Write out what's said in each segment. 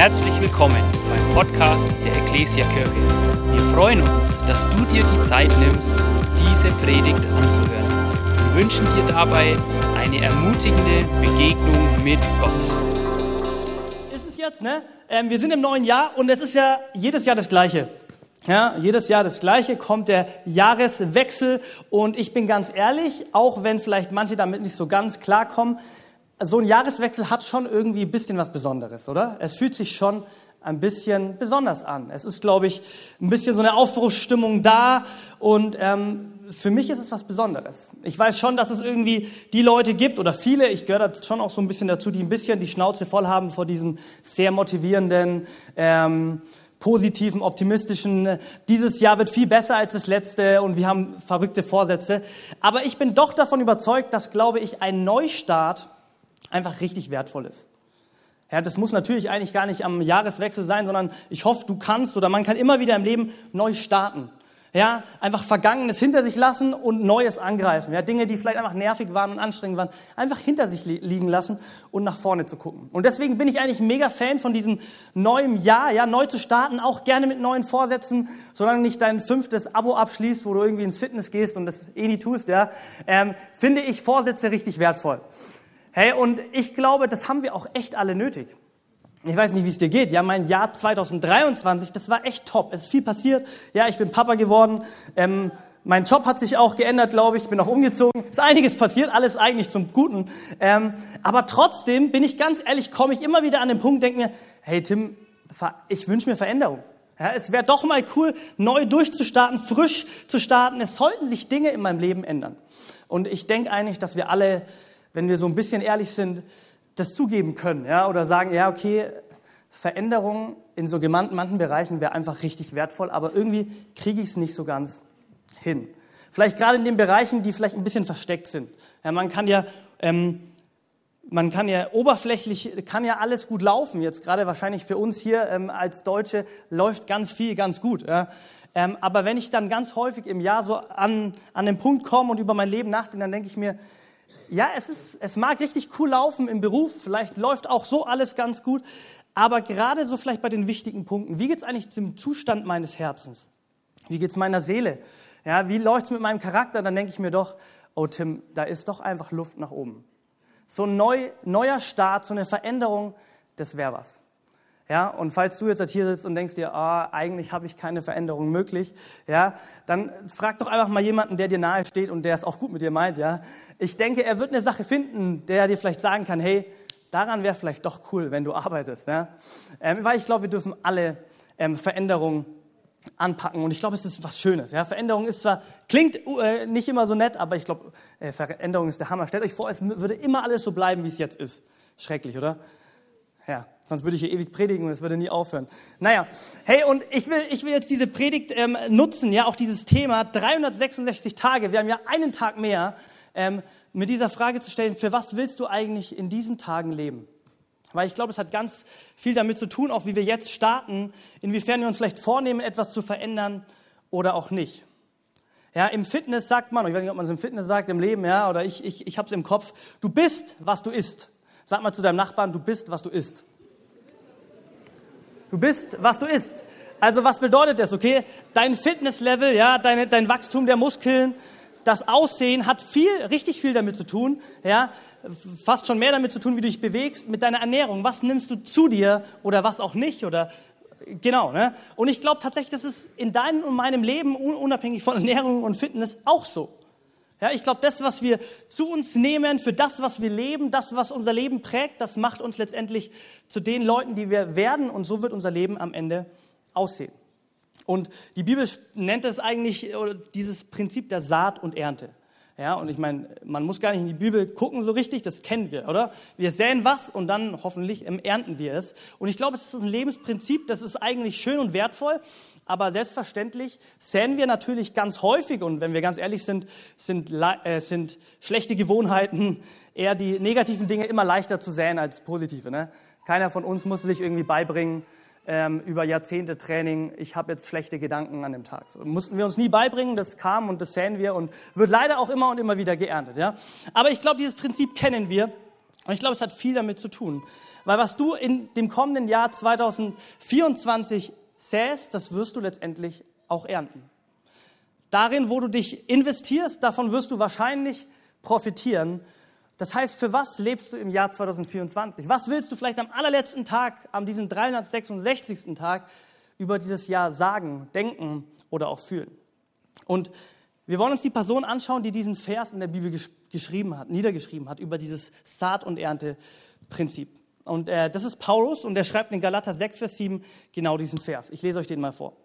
Herzlich willkommen beim Podcast der Ecclesia Kirche. Wir freuen uns, dass du dir die Zeit nimmst, diese Predigt anzuhören. Wir wünschen dir dabei eine ermutigende Begegnung mit Gott. Ist es jetzt, ne? Ähm, wir sind im neuen Jahr und es ist ja jedes Jahr das Gleiche. Ja, jedes Jahr das Gleiche, kommt der Jahreswechsel und ich bin ganz ehrlich, auch wenn vielleicht manche damit nicht so ganz klarkommen, so ein Jahreswechsel hat schon irgendwie ein bisschen was Besonderes, oder? Es fühlt sich schon ein bisschen besonders an. Es ist, glaube ich, ein bisschen so eine Aufbruchsstimmung da und ähm, für mich ist es was Besonderes. Ich weiß schon, dass es irgendwie die Leute gibt oder viele, ich gehöre da schon auch so ein bisschen dazu, die ein bisschen die Schnauze voll haben vor diesem sehr motivierenden, ähm, positiven, optimistischen, dieses Jahr wird viel besser als das letzte und wir haben verrückte Vorsätze. Aber ich bin doch davon überzeugt, dass, glaube ich, ein Neustart einfach richtig wertvoll ist. Ja, das muss natürlich eigentlich gar nicht am Jahreswechsel sein, sondern ich hoffe, du kannst oder man kann immer wieder im Leben neu starten. Ja, einfach Vergangenes hinter sich lassen und Neues angreifen. Ja, Dinge, die vielleicht einfach nervig waren und anstrengend waren, einfach hinter sich li liegen lassen und nach vorne zu gucken. Und deswegen bin ich eigentlich mega Fan von diesem neuen Jahr, ja, neu zu starten, auch gerne mit neuen Vorsätzen, solange nicht dein fünftes Abo abschließt, wo du irgendwie ins Fitness gehst und das eh nie tust, ja, ähm, finde ich Vorsätze richtig wertvoll. Hey, und ich glaube, das haben wir auch echt alle nötig. Ich weiß nicht, wie es dir geht. Ja, mein Jahr 2023, das war echt top. Es ist viel passiert. Ja, ich bin Papa geworden. Ähm, mein Job hat sich auch geändert, glaube ich. Ich bin auch umgezogen. Es ist einiges passiert, alles eigentlich zum Guten. Ähm, aber trotzdem bin ich ganz ehrlich, komme ich immer wieder an den Punkt, denke mir, hey Tim, ich wünsche mir Veränderung. Ja, es wäre doch mal cool, neu durchzustarten, frisch zu starten. Es sollten sich Dinge in meinem Leben ändern. Und ich denke eigentlich, dass wir alle wenn wir so ein bisschen ehrlich sind, das zugeben können, ja, oder sagen, ja, okay, Veränderung in so manchen Bereichen wäre einfach richtig wertvoll, aber irgendwie kriege ich es nicht so ganz hin. Vielleicht gerade in den Bereichen, die vielleicht ein bisschen versteckt sind. Ja, man kann ja, ähm, man kann ja oberflächlich, kann ja alles gut laufen. Jetzt gerade wahrscheinlich für uns hier ähm, als Deutsche läuft ganz viel ganz gut. Ja. Ähm, aber wenn ich dann ganz häufig im Jahr so an, an den Punkt komme und über mein Leben nachdenke, dann denke ich mir, ja, es, ist, es mag richtig cool laufen im Beruf, vielleicht läuft auch so alles ganz gut, aber gerade so vielleicht bei den wichtigen Punkten, wie geht es eigentlich zum Zustand meines Herzens? Wie geht es meiner Seele? Ja, wie läuft es mit meinem Charakter? Dann denke ich mir doch, oh Tim, da ist doch einfach Luft nach oben. So ein neu, neuer Start, so eine Veränderung, das wäre was. Ja, und falls du jetzt halt hier sitzt und denkst dir, oh, eigentlich habe ich keine Veränderung möglich, ja, dann frag doch einfach mal jemanden, der dir nahe steht und der es auch gut mit dir meint, ja. Ich denke, er wird eine Sache finden, der dir vielleicht sagen kann, hey, daran wäre vielleicht doch cool, wenn du arbeitest, ja. Ähm, weil ich glaube, wir dürfen alle ähm, Veränderungen anpacken und ich glaube, es ist was Schönes, ja. Veränderung ist zwar, klingt äh, nicht immer so nett, aber ich glaube, äh, Veränderung ist der Hammer. Stellt euch vor, es würde immer alles so bleiben, wie es jetzt ist. Schrecklich, oder? Ja, sonst würde ich hier ewig predigen und es würde nie aufhören. Naja, hey, und ich will, ich will jetzt diese Predigt ähm, nutzen, ja, auch dieses Thema 366 Tage. Wir haben ja einen Tag mehr, ähm, mit dieser Frage zu stellen, für was willst du eigentlich in diesen Tagen leben? Weil ich glaube, es hat ganz viel damit zu tun, auch wie wir jetzt starten, inwiefern wir uns vielleicht vornehmen, etwas zu verändern oder auch nicht. Ja, im Fitness sagt man, ich weiß nicht, ob man es im Fitness sagt, im Leben, ja, oder ich, ich, ich habe es im Kopf, du bist, was du isst. Sag mal zu deinem Nachbarn, du bist, was du isst. Du bist, was du isst. Also was bedeutet das, okay? Dein Fitnesslevel, ja, deine, dein Wachstum der Muskeln, das Aussehen hat viel, richtig viel damit zu tun, ja, fast schon mehr damit zu tun, wie du dich bewegst, mit deiner Ernährung. Was nimmst du zu dir oder was auch nicht oder genau, ne? Und ich glaube tatsächlich, das ist in deinem und meinem Leben unabhängig von Ernährung und Fitness auch so. Ja, ich glaube, das, was wir zu uns nehmen, für das, was wir leben, das, was unser Leben prägt, das macht uns letztendlich zu den Leuten, die wir werden. Und so wird unser Leben am Ende aussehen. Und die Bibel nennt es eigentlich dieses Prinzip der Saat und Ernte. Ja, und ich meine, man muss gar nicht in die Bibel gucken so richtig, das kennen wir, oder? Wir säen was und dann hoffentlich ernten wir es. Und ich glaube, es ist ein Lebensprinzip, das ist eigentlich schön und wertvoll, aber selbstverständlich säen wir natürlich ganz häufig und wenn wir ganz ehrlich sind, sind, äh, sind schlechte Gewohnheiten eher die negativen Dinge immer leichter zu säen als positive. Ne? Keiner von uns muss sich irgendwie beibringen, ähm, über Jahrzehnte Training, ich habe jetzt schlechte Gedanken an dem Tag. So, mussten wir uns nie beibringen, das kam und das säen wir und wird leider auch immer und immer wieder geerntet. Ja? Aber ich glaube, dieses Prinzip kennen wir. Und ich glaube, es hat viel damit zu tun. Weil was du in dem kommenden Jahr 2024 säst, das wirst du letztendlich auch ernten. Darin, wo du dich investierst, davon wirst du wahrscheinlich profitieren. Das heißt, für was lebst du im Jahr 2024? Was willst du vielleicht am allerletzten Tag, an diesem 366. Tag über dieses Jahr sagen, denken oder auch fühlen? Und wir wollen uns die Person anschauen, die diesen Vers in der Bibel gesch geschrieben hat, niedergeschrieben hat über dieses Saat- und Ernte-Prinzip. Und äh, das ist Paulus und er schreibt in Galater 6, Vers 7 genau diesen Vers. Ich lese euch den mal vor.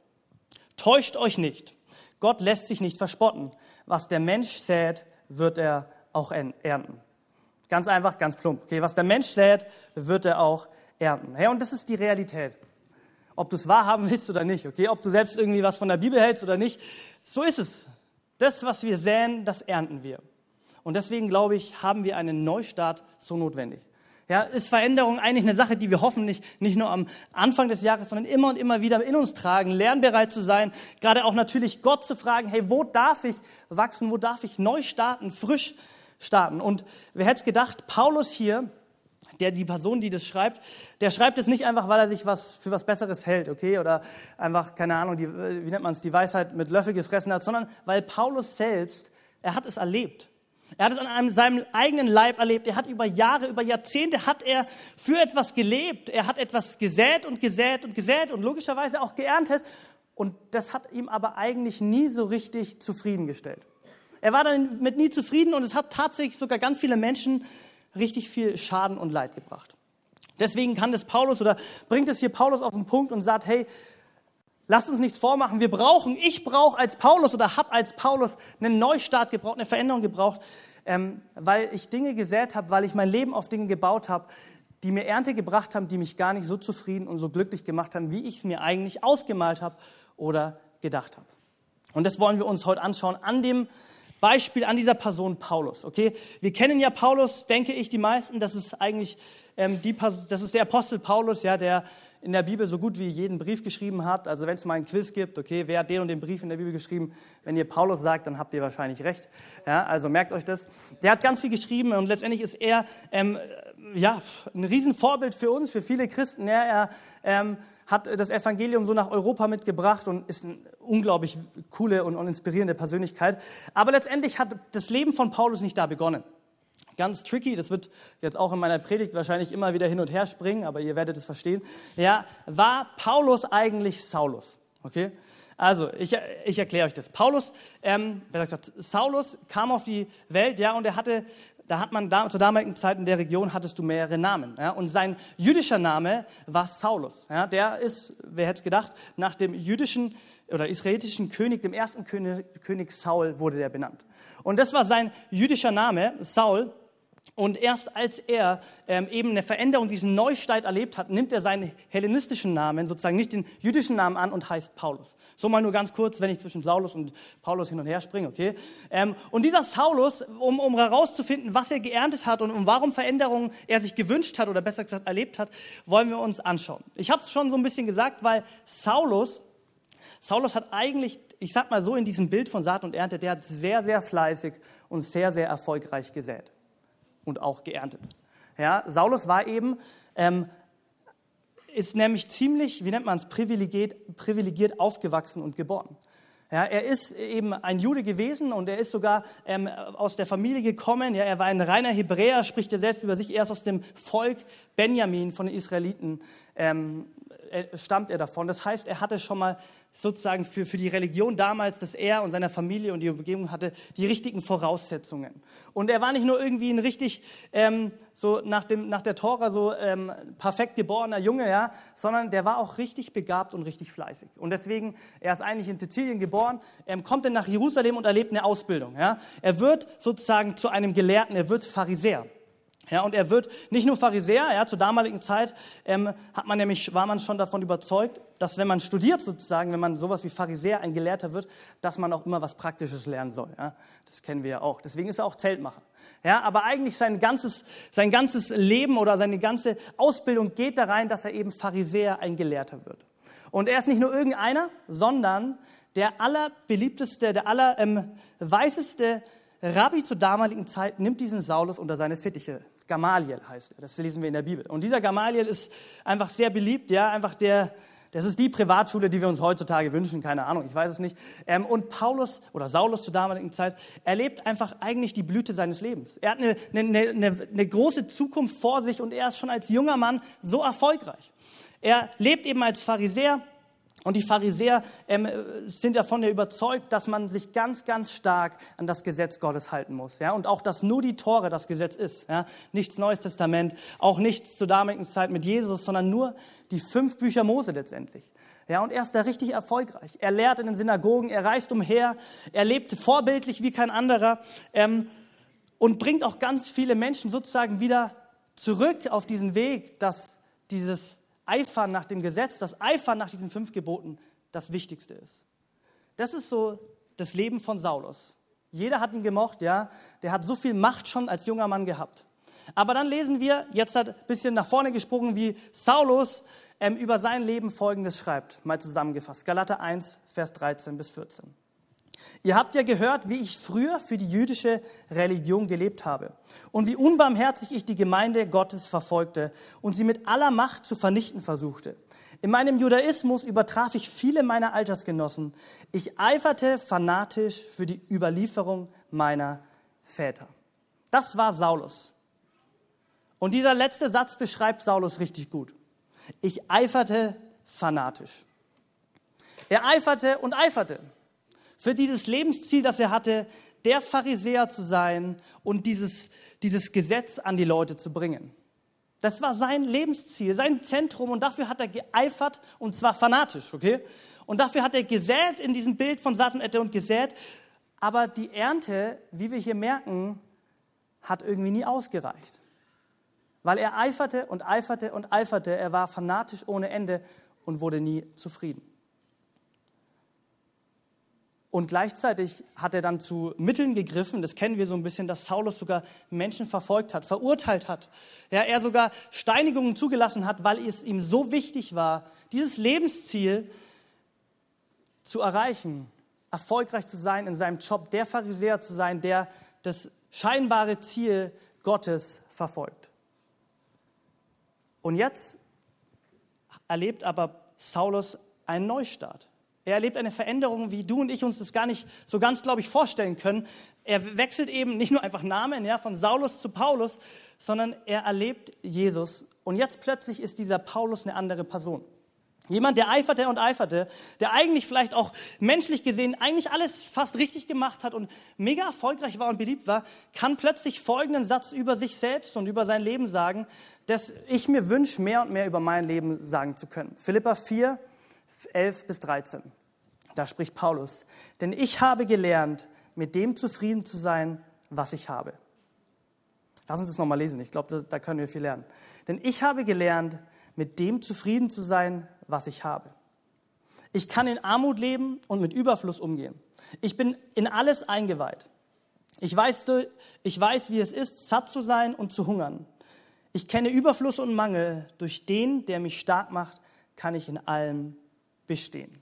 Täuscht euch nicht. Gott lässt sich nicht verspotten. Was der Mensch sät, wird er auch ernten. Ganz einfach, ganz plump. Okay, was der Mensch sät, wird er auch ernten. Hey, und das ist die Realität. Ob du es wahrhaben willst oder nicht, okay? Ob du selbst irgendwie was von der Bibel hältst oder nicht, so ist es. Das, was wir säen, das ernten wir. Und deswegen glaube ich, haben wir einen Neustart so notwendig. Ja, ist Veränderung eigentlich eine Sache, die wir hoffentlich nicht nur am Anfang des Jahres, sondern immer und immer wieder in uns tragen, lernbereit zu sein, gerade auch natürlich Gott zu fragen, hey, wo darf ich wachsen, wo darf ich neu starten, frisch starten? Und wer hätte gedacht, Paulus hier, der die Person, die das schreibt, der schreibt es nicht einfach, weil er sich was für was Besseres hält, okay, oder einfach keine Ahnung, die, wie nennt man es, die Weisheit mit Löffel gefressen hat, sondern weil Paulus selbst, er hat es erlebt. Er hat es an einem, seinem eigenen Leib erlebt. Er hat über Jahre, über Jahrzehnte hat er für etwas gelebt. Er hat etwas gesät und gesät und gesät und logischerweise auch geerntet. Und das hat ihm aber eigentlich nie so richtig zufriedengestellt. Er war dann mit nie zufrieden und es hat tatsächlich sogar ganz viele Menschen richtig viel Schaden und Leid gebracht. Deswegen kann das Paulus oder bringt es hier Paulus auf den Punkt und sagt, hey, Lasst uns nichts vormachen. Wir brauchen, ich brauche als Paulus oder habe als Paulus einen Neustart gebraucht, eine Veränderung gebraucht, ähm, weil ich Dinge gesät habe, weil ich mein Leben auf Dinge gebaut habe, die mir Ernte gebracht haben, die mich gar nicht so zufrieden und so glücklich gemacht haben, wie ich es mir eigentlich ausgemalt habe oder gedacht habe. Und das wollen wir uns heute anschauen an dem Beispiel, an dieser Person Paulus. Okay, wir kennen ja Paulus, denke ich, die meisten. Das ist eigentlich ähm, die, das ist der Apostel Paulus, ja, der in der Bibel so gut wie jeden Brief geschrieben hat. Also wenn es mal ein Quiz gibt, okay, wer hat den und den Brief in der Bibel geschrieben? Wenn ihr Paulus sagt, dann habt ihr wahrscheinlich recht. Ja, also merkt euch das. Der hat ganz viel geschrieben und letztendlich ist er ähm, ja, ein Riesenvorbild für uns, für viele Christen. Ja, er ähm, hat das Evangelium so nach Europa mitgebracht und ist eine unglaublich coole und, und inspirierende Persönlichkeit. Aber letztendlich hat das Leben von Paulus nicht da begonnen. Ganz tricky, das wird jetzt auch in meiner Predigt wahrscheinlich immer wieder hin und her springen, aber ihr werdet es verstehen. Ja, war Paulus eigentlich Saulus? Okay? Also, ich, ich erkläre euch das. Paulus, ähm, wer sagt, Saulus kam auf die Welt, ja, und er hatte, da hat man da, zur damaligen Zeit in der Region hattest du mehrere Namen, ja, und sein jüdischer Name war Saulus, ja, der ist, wer hätte gedacht, nach dem jüdischen oder israelitischen König, dem ersten König, König Saul, wurde der benannt. Und das war sein jüdischer Name, Saul, und erst als er ähm, eben eine Veränderung, diesen Neustart erlebt hat, nimmt er seinen hellenistischen Namen, sozusagen nicht den jüdischen Namen an und heißt Paulus. So mal nur ganz kurz, wenn ich zwischen Saulus und Paulus hin und her springe, okay? Ähm, und dieser Saulus, um, um herauszufinden, was er geerntet hat und um warum Veränderungen er sich gewünscht hat oder besser gesagt erlebt hat, wollen wir uns anschauen. Ich habe es schon so ein bisschen gesagt, weil Saulus, Saulus hat eigentlich, ich sag mal so in diesem Bild von Saat und Ernte, der hat sehr, sehr fleißig und sehr, sehr erfolgreich gesät und auch geerntet. Ja, Saulus war eben, ähm, ist nämlich ziemlich, wie nennt man es, privilegiert, privilegiert aufgewachsen und geboren. Ja, er ist eben ein Jude gewesen und er ist sogar ähm, aus der Familie gekommen. Ja, er war ein reiner Hebräer, spricht er selbst über sich. Er ist aus dem Volk Benjamin von den Israeliten ähm, stammt er davon. Das heißt, er hatte schon mal sozusagen für, für die Religion damals, dass er und seine Familie und die Umgebung hatte, die richtigen Voraussetzungen. Und er war nicht nur irgendwie ein richtig, ähm, so nach, dem, nach der Tora so ähm, perfekt geborener Junge, ja, sondern der war auch richtig begabt und richtig fleißig. Und deswegen, er ist eigentlich in Sizilien geboren, ähm, kommt dann nach Jerusalem und erlebt eine Ausbildung. Ja. Er wird sozusagen zu einem Gelehrten, er wird Pharisäer. Ja, und er wird nicht nur Pharisäer, ja, zur damaligen Zeit ähm, hat man nämlich, war man schon davon überzeugt, dass wenn man studiert sozusagen, wenn man sowas wie Pharisäer, ein Gelehrter wird, dass man auch immer was Praktisches lernen soll. Ja. Das kennen wir ja auch. Deswegen ist er auch Zeltmacher. Ja, aber eigentlich sein ganzes, sein ganzes Leben oder seine ganze Ausbildung geht da rein, dass er eben Pharisäer, ein Gelehrter wird. Und er ist nicht nur irgendeiner, sondern der allerbeliebteste, der allerweiseste ähm, Rabbi zur damaligen Zeit nimmt diesen Saulus unter seine Fittiche. Gamaliel heißt er, das lesen wir in der Bibel. Und dieser Gamaliel ist einfach sehr beliebt, ja, einfach der, das ist die Privatschule, die wir uns heutzutage wünschen, keine Ahnung, ich weiß es nicht. Ähm, und Paulus oder Saulus zur damaligen Zeit erlebt einfach eigentlich die Blüte seines Lebens. Er hat eine, eine, eine, eine große Zukunft vor sich und er ist schon als junger Mann so erfolgreich. Er lebt eben als Pharisäer, und die Pharisäer ähm, sind davon ja überzeugt, dass man sich ganz, ganz stark an das Gesetz Gottes halten muss. Ja? Und auch, dass nur die Tore das Gesetz ist. Ja? Nichts Neues Testament, auch nichts zur damaligen Zeit mit Jesus, sondern nur die fünf Bücher Mose letztendlich. Ja, und er ist da richtig erfolgreich. Er lehrt in den Synagogen, er reist umher, er lebt vorbildlich wie kein anderer ähm, und bringt auch ganz viele Menschen sozusagen wieder zurück auf diesen Weg, dass dieses Eifern nach dem Gesetz, das Eifern nach diesen fünf Geboten das Wichtigste ist. Das ist so das Leben von Saulus. Jeder hat ihn gemocht, ja. Der hat so viel Macht schon als junger Mann gehabt. Aber dann lesen wir, jetzt hat ein bisschen nach vorne gesprungen, wie Saulus ähm, über sein Leben Folgendes schreibt, mal zusammengefasst. Galater 1, Vers 13 bis 14. Ihr habt ja gehört, wie ich früher für die jüdische Religion gelebt habe und wie unbarmherzig ich die Gemeinde Gottes verfolgte und sie mit aller Macht zu vernichten versuchte. In meinem Judaismus übertraf ich viele meiner Altersgenossen. Ich eiferte fanatisch für die Überlieferung meiner Väter. Das war Saulus. Und dieser letzte Satz beschreibt Saulus richtig gut. Ich eiferte fanatisch. Er eiferte und eiferte für dieses Lebensziel, das er hatte, der Pharisäer zu sein und dieses, dieses Gesetz an die Leute zu bringen. Das war sein Lebensziel, sein Zentrum und dafür hat er geeifert und zwar fanatisch, okay? Und dafür hat er gesät in diesem Bild von Satan und gesät, aber die Ernte, wie wir hier merken, hat irgendwie nie ausgereicht. Weil er eiferte und eiferte und eiferte, er war fanatisch ohne Ende und wurde nie zufrieden. Und gleichzeitig hat er dann zu Mitteln gegriffen, das kennen wir so ein bisschen, dass Saulus sogar Menschen verfolgt hat, verurteilt hat. Ja, er sogar Steinigungen zugelassen hat, weil es ihm so wichtig war, dieses Lebensziel zu erreichen, erfolgreich zu sein in seinem Job, der Pharisäer zu sein, der das scheinbare Ziel Gottes verfolgt. Und jetzt erlebt aber Saulus einen Neustart. Er erlebt eine Veränderung, wie du und ich uns das gar nicht so ganz, glaube ich, vorstellen können. Er wechselt eben nicht nur einfach Namen, ja, von Saulus zu Paulus, sondern er erlebt Jesus. Und jetzt plötzlich ist dieser Paulus eine andere Person. Jemand, der eiferte und eiferte, der eigentlich vielleicht auch menschlich gesehen eigentlich alles fast richtig gemacht hat und mega erfolgreich war und beliebt war, kann plötzlich folgenden Satz über sich selbst und über sein Leben sagen, dass ich mir wünsche, mehr und mehr über mein Leben sagen zu können. Philippa 4, 11 bis 13. Da spricht Paulus, denn ich habe gelernt, mit dem zufrieden zu sein, was ich habe. Lass uns das nochmal lesen, ich glaube, da, können wir viel lernen. Denn ich habe gelernt, mit dem zufrieden zu sein, was ich habe. Ich kann in Armut leben und mit Überfluss umgehen. Ich bin in alles eingeweiht. Ich weiß, ich weiß, wie es ist, satt zu sein und zu hungern. Ich kenne Überfluss und Mangel. Durch den, der mich stark macht, kann ich in allem bestehen.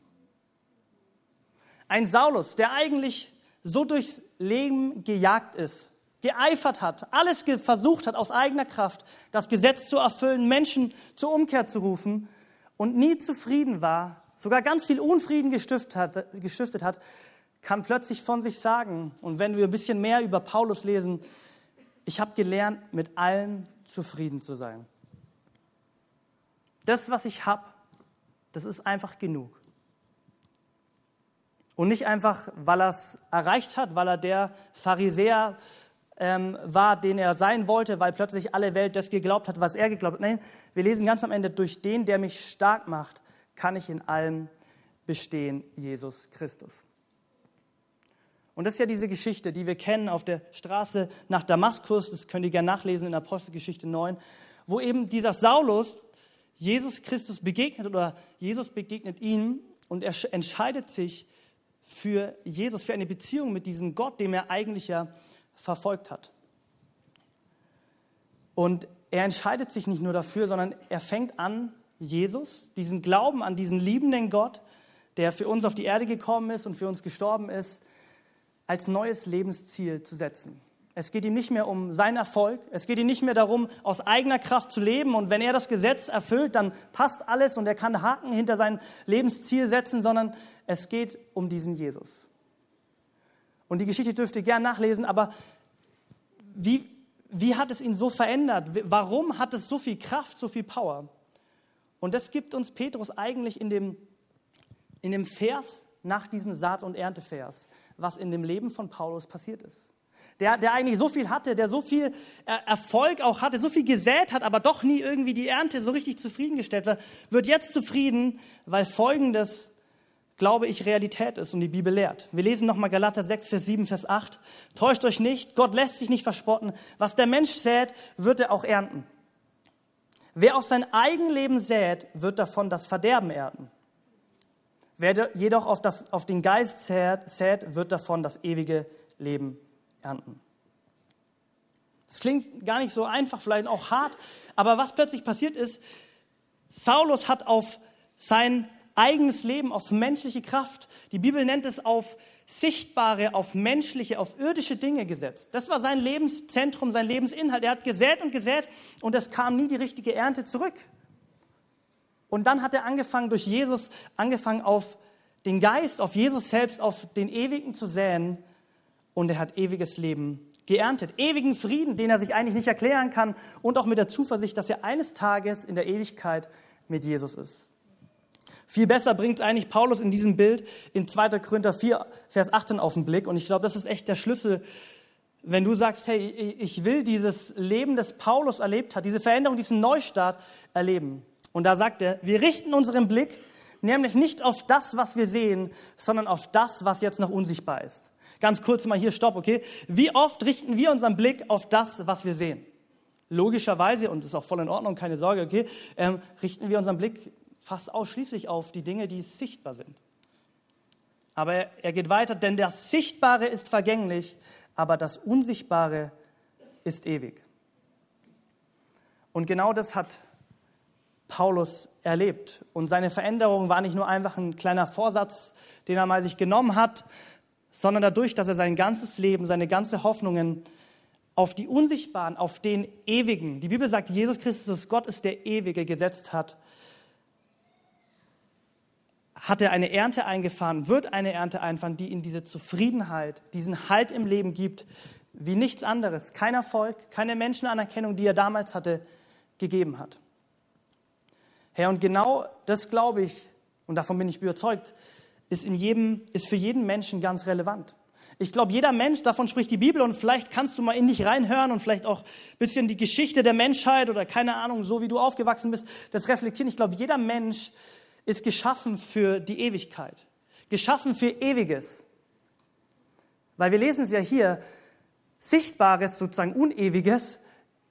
Ein Saulus, der eigentlich so durchs Leben gejagt ist, geeifert hat, alles versucht hat aus eigener Kraft, das Gesetz zu erfüllen, Menschen zur Umkehr zu rufen und nie zufrieden war, sogar ganz viel Unfrieden gestiftet hat, gestiftet hat, kann plötzlich von sich sagen, und wenn wir ein bisschen mehr über Paulus lesen, ich habe gelernt, mit allen zufrieden zu sein. Das, was ich habe, das ist einfach genug. Und nicht einfach, weil er es erreicht hat, weil er der Pharisäer ähm, war, den er sein wollte, weil plötzlich alle Welt das geglaubt hat, was er geglaubt hat. Nein, wir lesen ganz am Ende, durch den, der mich stark macht, kann ich in allem bestehen, Jesus Christus. Und das ist ja diese Geschichte, die wir kennen auf der Straße nach Damaskus, das könnt ihr gerne nachlesen in Apostelgeschichte 9, wo eben dieser Saulus Jesus Christus begegnet oder Jesus begegnet ihm und er entscheidet sich für Jesus, für eine Beziehung mit diesem Gott, dem er eigentlich ja verfolgt hat. Und er entscheidet sich nicht nur dafür, sondern er fängt an, Jesus, diesen Glauben an diesen liebenden Gott, der für uns auf die Erde gekommen ist und für uns gestorben ist, als neues Lebensziel zu setzen. Es geht ihm nicht mehr um seinen Erfolg. Es geht ihm nicht mehr darum, aus eigener Kraft zu leben. Und wenn er das Gesetz erfüllt, dann passt alles und er kann Haken hinter sein Lebensziel setzen, sondern es geht um diesen Jesus. Und die Geschichte dürft ihr gern nachlesen, aber wie, wie hat es ihn so verändert? Warum hat es so viel Kraft, so viel Power? Und das gibt uns Petrus eigentlich in dem, in dem Vers nach diesem Saat- und Erntevers, was in dem Leben von Paulus passiert ist der, der eigentlich so viel hatte, der so viel Erfolg auch hatte, so viel gesät hat, aber doch nie irgendwie die Ernte so richtig zufriedengestellt war, wird jetzt zufrieden, weil Folgendes, glaube ich, Realität ist und die Bibel lehrt. Wir lesen nochmal Galater 6, Vers 7, Vers 8. Täuscht euch nicht, Gott lässt sich nicht verspotten. Was der Mensch sät, wird er auch ernten. Wer auf sein Eigenleben sät, wird davon das Verderben ernten. Wer jedoch auf, das, auf den Geist sät, wird davon das ewige Leben ernten. Das klingt gar nicht so einfach, vielleicht auch hart, aber was plötzlich passiert ist, Saulus hat auf sein eigenes Leben, auf menschliche Kraft, die Bibel nennt es auf sichtbare, auf menschliche, auf irdische Dinge gesetzt. Das war sein Lebenszentrum, sein Lebensinhalt. Er hat gesät und gesät und es kam nie die richtige Ernte zurück. Und dann hat er angefangen, durch Jesus, angefangen auf den Geist, auf Jesus selbst, auf den Ewigen zu säen und er hat ewiges Leben geerntet. Ewigen Frieden, den er sich eigentlich nicht erklären kann und auch mit der Zuversicht, dass er eines Tages in der Ewigkeit mit Jesus ist. Viel besser bringt eigentlich Paulus in diesem Bild in 2. Korinther 4, Vers 18 auf den Blick. Und ich glaube, das ist echt der Schlüssel, wenn du sagst, hey, ich will dieses Leben, das Paulus erlebt hat, diese Veränderung, diesen Neustart erleben. Und da sagt er, wir richten unseren Blick nämlich nicht auf das, was wir sehen, sondern auf das, was jetzt noch unsichtbar ist. Ganz kurz mal hier, stopp, okay? Wie oft richten wir unseren Blick auf das, was wir sehen? Logischerweise, und das ist auch voll in Ordnung, keine Sorge, okay, ähm, richten wir unseren Blick fast ausschließlich auf die Dinge, die sichtbar sind. Aber er, er geht weiter, denn das Sichtbare ist vergänglich, aber das Unsichtbare ist ewig. Und genau das hat Paulus erlebt. Und seine Veränderung war nicht nur einfach ein kleiner Vorsatz, den er mal sich genommen hat, sondern dadurch, dass er sein ganzes Leben, seine ganze Hoffnungen auf die Unsichtbaren, auf den Ewigen, die Bibel sagt, Jesus Christus, Gott ist der Ewige, gesetzt hat, hat er eine Ernte eingefahren, wird eine Ernte einfahren, die ihm diese Zufriedenheit, diesen Halt im Leben gibt, wie nichts anderes, kein Erfolg, keine Menschenanerkennung, die er damals hatte, gegeben hat. Herr, und genau das glaube ich, und davon bin ich überzeugt, ist, in jedem, ist für jeden Menschen ganz relevant. Ich glaube, jeder Mensch, davon spricht die Bibel und vielleicht kannst du mal in dich reinhören und vielleicht auch ein bisschen die Geschichte der Menschheit oder keine Ahnung, so wie du aufgewachsen bist, das reflektieren. Ich glaube, jeder Mensch ist geschaffen für die Ewigkeit, geschaffen für Ewiges. Weil wir lesen es ja hier, Sichtbares, sozusagen Unewiges,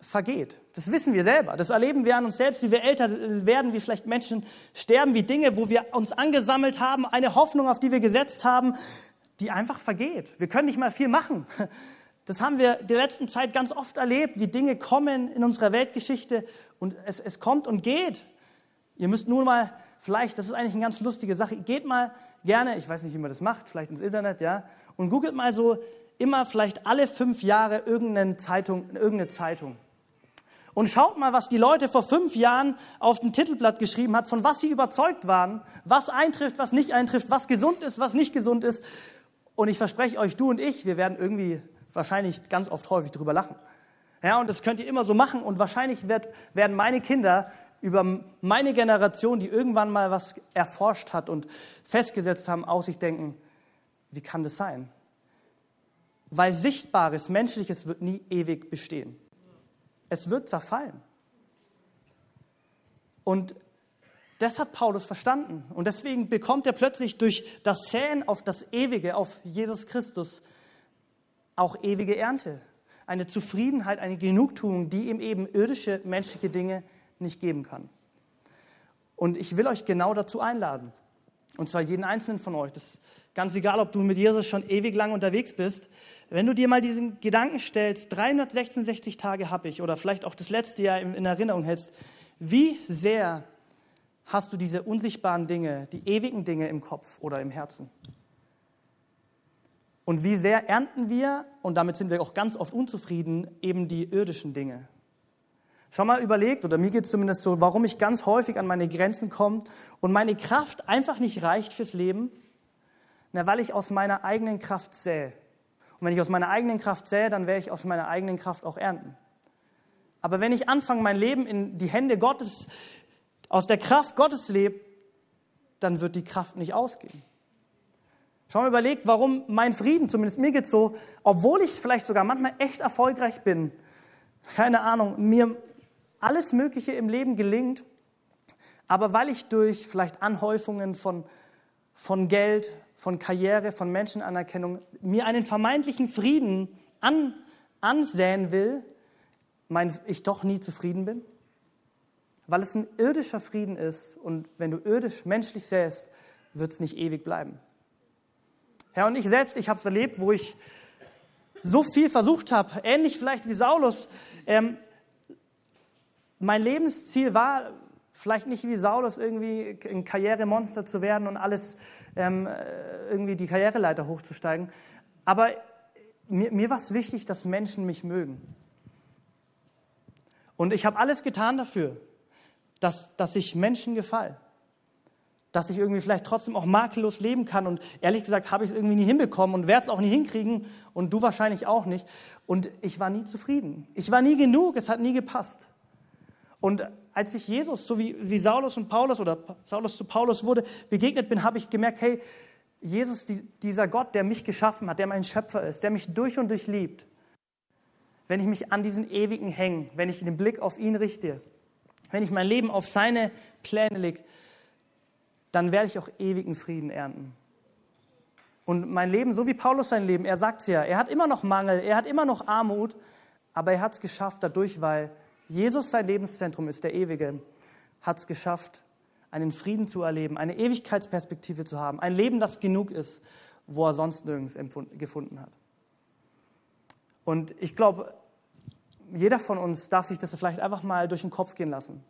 vergeht. Das wissen wir selber. Das erleben wir an uns selbst, wie wir älter werden, wie vielleicht Menschen sterben, wie Dinge, wo wir uns angesammelt haben, eine Hoffnung, auf die wir gesetzt haben, die einfach vergeht. Wir können nicht mal viel machen. Das haben wir der letzten Zeit ganz oft erlebt, wie Dinge kommen in unserer Weltgeschichte und es, es kommt und geht. Ihr müsst nun mal, vielleicht, das ist eigentlich eine ganz lustige Sache, geht mal gerne, ich weiß nicht, wie man das macht, vielleicht ins Internet, ja, und googelt mal so immer vielleicht alle fünf Jahre irgendeine Zeitung, irgendeine Zeitung. Und schaut mal, was die Leute vor fünf Jahren auf dem Titelblatt geschrieben hat, von was sie überzeugt waren, was eintrifft, was nicht eintrifft, was gesund ist, was nicht gesund ist. Und ich verspreche euch, du und ich, wir werden irgendwie wahrscheinlich ganz oft häufig drüber lachen. Ja, und das könnt ihr immer so machen. Und wahrscheinlich wird, werden meine Kinder über meine Generation, die irgendwann mal was erforscht hat und festgesetzt haben, aus sich denken, wie kann das sein? Weil Sichtbares, Menschliches wird nie ewig bestehen. Es wird zerfallen. Und das hat Paulus verstanden. Und deswegen bekommt er plötzlich durch das Säen auf das Ewige, auf Jesus Christus, auch ewige Ernte. Eine Zufriedenheit, eine Genugtuung, die ihm eben irdische menschliche Dinge nicht geben kann. Und ich will euch genau dazu einladen. Und zwar jeden einzelnen von euch. Das ist ganz egal, ob du mit Jesus schon ewig lang unterwegs bist. Wenn du dir mal diesen Gedanken stellst, 366 Tage habe ich oder vielleicht auch das letzte Jahr in Erinnerung hältst, wie sehr hast du diese unsichtbaren Dinge, die ewigen Dinge im Kopf oder im Herzen? Und wie sehr ernten wir, und damit sind wir auch ganz oft unzufrieden, eben die irdischen Dinge. Schon mal überlegt, oder mir geht es zumindest so, warum ich ganz häufig an meine Grenzen komme und meine Kraft einfach nicht reicht fürs Leben? Na, weil ich aus meiner eigenen Kraft sähe. Und wenn ich aus meiner eigenen Kraft sähe, dann werde ich aus meiner eigenen Kraft auch ernten. Aber wenn ich anfange, mein Leben in die Hände Gottes, aus der Kraft Gottes lebe, dann wird die Kraft nicht ausgehen. Schau mal überlegt, warum mein Frieden, zumindest mir geht so, obwohl ich vielleicht sogar manchmal echt erfolgreich bin, keine Ahnung, mir alles Mögliche im Leben gelingt, aber weil ich durch vielleicht Anhäufungen von, von Geld, von Karriere, von Menschenanerkennung mir einen vermeintlichen Frieden an, ansäen will, mein, ich doch nie zufrieden bin? Weil es ein irdischer Frieden ist und wenn du irdisch, menschlich säst, wird es nicht ewig bleiben. Herr, und ich selbst, ich habe es erlebt, wo ich so viel versucht habe, ähnlich vielleicht wie Saulus, ähm, mein Lebensziel war vielleicht nicht wie Saulus irgendwie ein Karrieremonster zu werden und alles ähm, äh, irgendwie die Karriereleiter hochzusteigen. Aber mir, mir war es wichtig, dass Menschen mich mögen. Und ich habe alles getan dafür, dass, dass ich Menschen gefalle. Dass ich irgendwie vielleicht trotzdem auch makellos leben kann. Und ehrlich gesagt habe ich es irgendwie nie hinbekommen und werde es auch nie hinkriegen. Und du wahrscheinlich auch nicht. Und ich war nie zufrieden. Ich war nie genug. Es hat nie gepasst. Und als ich Jesus, so wie, wie Saulus und Paulus oder Saulus zu Paulus wurde, begegnet bin, habe ich gemerkt, hey, Jesus, die, dieser Gott, der mich geschaffen hat, der mein Schöpfer ist, der mich durch und durch liebt, wenn ich mich an diesen Ewigen hänge, wenn ich den Blick auf ihn richte, wenn ich mein Leben auf seine Pläne lege, dann werde ich auch ewigen Frieden ernten. Und mein Leben, so wie Paulus sein Leben, er sagt es ja, er hat immer noch Mangel, er hat immer noch Armut, aber er hat es geschafft dadurch, weil Jesus sein Lebenszentrum ist, der Ewige, hat es geschafft, einen Frieden zu erleben, eine Ewigkeitsperspektive zu haben, ein Leben, das genug ist, wo er sonst nirgends gefunden hat. Und ich glaube, jeder von uns darf sich das vielleicht einfach mal durch den Kopf gehen lassen.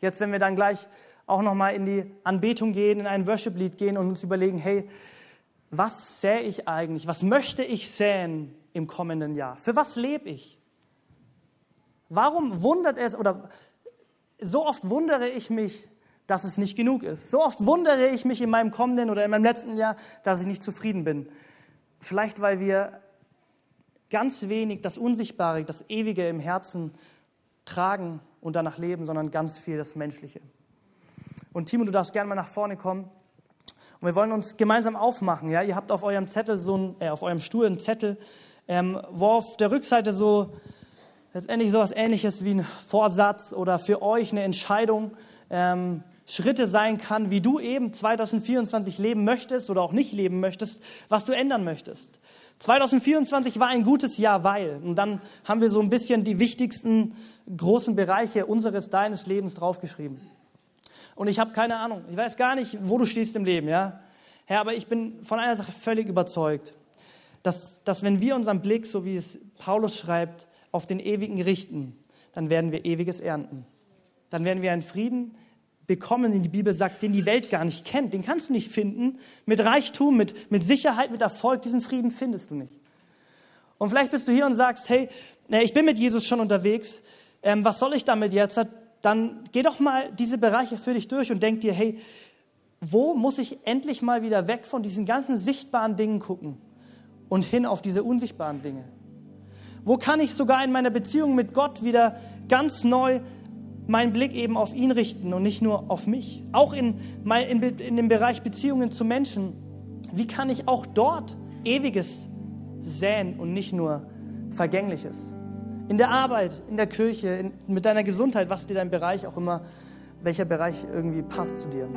Jetzt, wenn wir dann gleich auch noch mal in die Anbetung gehen, in ein Worship-Lied gehen und uns überlegen, hey, was sähe ich eigentlich? Was möchte ich säen im kommenden Jahr? Für was lebe ich? Warum wundert es oder so oft wundere ich mich, dass es nicht genug ist. So oft wundere ich mich in meinem kommenden oder in meinem letzten Jahr, dass ich nicht zufrieden bin. Vielleicht, weil wir ganz wenig das Unsichtbare, das Ewige im Herzen tragen und danach leben, sondern ganz viel das Menschliche. Und Timo, du darfst gerne mal nach vorne kommen. Und wir wollen uns gemeinsam aufmachen. Ja? Ihr habt auf eurem Zettel so ein, äh, auf eurem Stuhl einen Zettel, ähm, wo auf der Rückseite so letztendlich so etwas Ähnliches wie ein Vorsatz oder für euch eine Entscheidung, ähm, Schritte sein kann, wie du eben 2024 leben möchtest oder auch nicht leben möchtest, was du ändern möchtest. 2024 war ein gutes Jahr, weil. Und dann haben wir so ein bisschen die wichtigsten großen Bereiche unseres, deines Lebens draufgeschrieben. Und ich habe keine Ahnung, ich weiß gar nicht, wo du stehst im Leben, ja. Herr, aber ich bin von einer Sache völlig überzeugt, dass, dass wenn wir unseren Blick, so wie es Paulus schreibt, auf den ewigen richten, dann werden wir ewiges ernten. Dann werden wir einen Frieden bekommen, den die Bibel sagt, den die Welt gar nicht kennt. Den kannst du nicht finden. Mit Reichtum, mit, mit Sicherheit, mit Erfolg, diesen Frieden findest du nicht. Und vielleicht bist du hier und sagst, hey, ich bin mit Jesus schon unterwegs, ähm, was soll ich damit jetzt? Dann geh doch mal diese Bereiche für dich durch und denk dir, hey, wo muss ich endlich mal wieder weg von diesen ganzen sichtbaren Dingen gucken und hin auf diese unsichtbaren Dinge? Wo kann ich sogar in meiner Beziehung mit Gott wieder ganz neu meinen Blick eben auf ihn richten und nicht nur auf mich? Auch in, in, in dem Bereich Beziehungen zu Menschen. Wie kann ich auch dort Ewiges säen und nicht nur Vergängliches? In der Arbeit, in der Kirche, in, mit deiner Gesundheit, was dir dein Bereich auch immer, welcher Bereich irgendwie passt zu dir.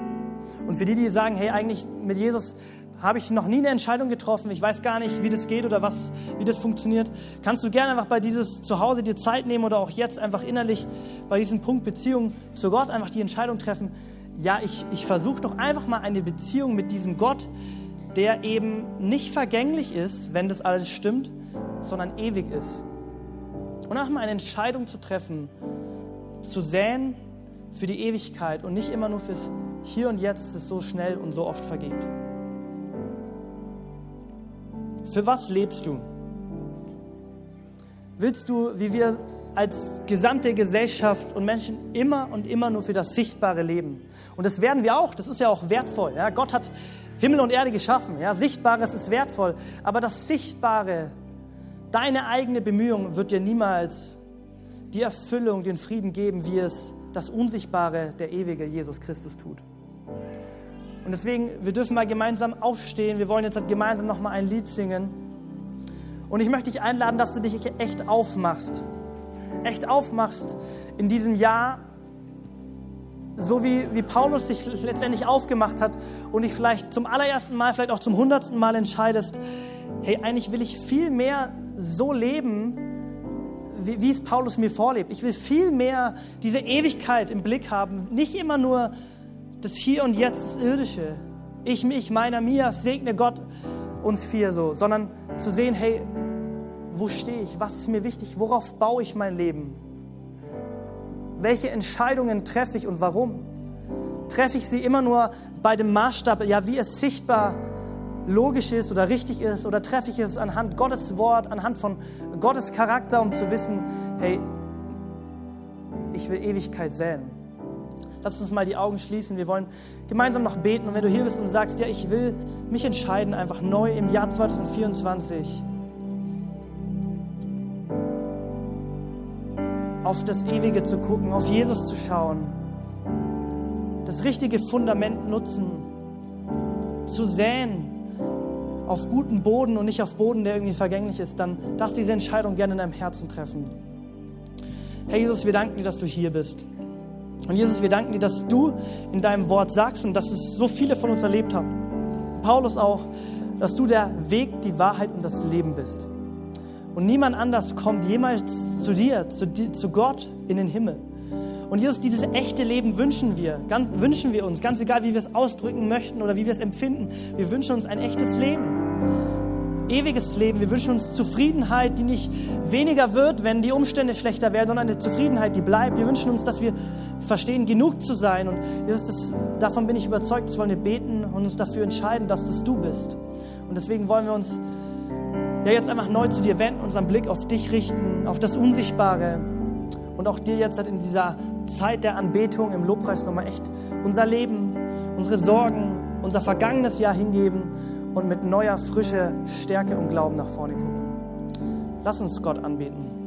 Und für die, die sagen, hey, eigentlich mit Jesus habe ich noch nie eine Entscheidung getroffen, ich weiß gar nicht, wie das geht oder was, wie das funktioniert, kannst du gerne einfach bei dieses Zuhause dir Zeit nehmen oder auch jetzt einfach innerlich bei diesem Punkt Beziehung zu Gott einfach die Entscheidung treffen, ja, ich, ich versuche doch einfach mal eine Beziehung mit diesem Gott, der eben nicht vergänglich ist, wenn das alles stimmt, sondern ewig ist. Und einfach mal eine Entscheidung zu treffen, zu säen für die Ewigkeit und nicht immer nur fürs Hier und Jetzt, das so schnell und so oft vergeht. Für was lebst du? Willst du, wie wir als gesamte Gesellschaft und Menschen immer und immer nur für das Sichtbare leben? Und das werden wir auch, das ist ja auch wertvoll. Ja? Gott hat Himmel und Erde geschaffen. Ja? Sichtbares ist wertvoll, aber das Sichtbare, deine eigene Bemühung wird dir niemals die Erfüllung, den Frieden geben, wie es das Unsichtbare, der ewige Jesus Christus tut. Und deswegen, wir dürfen mal gemeinsam aufstehen. Wir wollen jetzt halt gemeinsam nochmal ein Lied singen. Und ich möchte dich einladen, dass du dich echt aufmachst. Echt aufmachst in diesem Jahr, so wie, wie Paulus sich letztendlich aufgemacht hat und dich vielleicht zum allerersten Mal, vielleicht auch zum hundertsten Mal entscheidest, hey, eigentlich will ich viel mehr so leben, wie, wie es Paulus mir vorlebt. Ich will viel mehr diese Ewigkeit im Blick haben, nicht immer nur das Hier und Jetzt, das Irdische. Ich, mich, meiner, mir, segne Gott uns vier so, sondern zu sehen, hey, wo stehe ich? Was ist mir wichtig? Worauf baue ich mein Leben? Welche Entscheidungen treffe ich und warum? Treffe ich sie immer nur bei dem Maßstab, ja, wie es sichtbar logisch ist oder richtig ist, oder treffe ich es anhand Gottes Wort, anhand von Gottes Charakter, um zu wissen, hey, ich will Ewigkeit säen. Lass uns mal die Augen schließen. Wir wollen gemeinsam noch beten. Und wenn du hier bist und sagst, ja, ich will mich entscheiden, einfach neu im Jahr 2024 auf das Ewige zu gucken, auf Jesus zu schauen, das richtige Fundament nutzen, zu säen auf guten Boden und nicht auf Boden, der irgendwie vergänglich ist, dann darfst du diese Entscheidung gerne in deinem Herzen treffen. Herr Jesus, wir danken dir, dass du hier bist. Und Jesus, wir danken dir, dass du in deinem Wort sagst und dass es so viele von uns erlebt haben. Paulus auch, dass du der Weg, die Wahrheit und das Leben bist. Und niemand anders kommt jemals zu dir, zu, zu Gott in den Himmel. Und Jesus, dieses echte Leben wünschen wir, ganz, wünschen wir uns, ganz egal, wie wir es ausdrücken möchten oder wie wir es empfinden. Wir wünschen uns ein echtes Leben ewiges Leben. Wir wünschen uns Zufriedenheit, die nicht weniger wird, wenn die Umstände schlechter werden, sondern eine Zufriedenheit, die bleibt. Wir wünschen uns, dass wir verstehen, genug zu sein. Und Jesus, das, davon bin ich überzeugt, das wollen wir beten und uns dafür entscheiden, dass das du bist. Und deswegen wollen wir uns ja jetzt einfach neu zu dir wenden, unseren Blick auf dich richten, auf das Unsichtbare. Und auch dir jetzt in dieser Zeit der Anbetung im Lobpreis nochmal echt unser Leben, unsere Sorgen, unser vergangenes Jahr hingeben und mit neuer, frischer Stärke und Glauben nach vorne gucken. Lass uns Gott anbeten.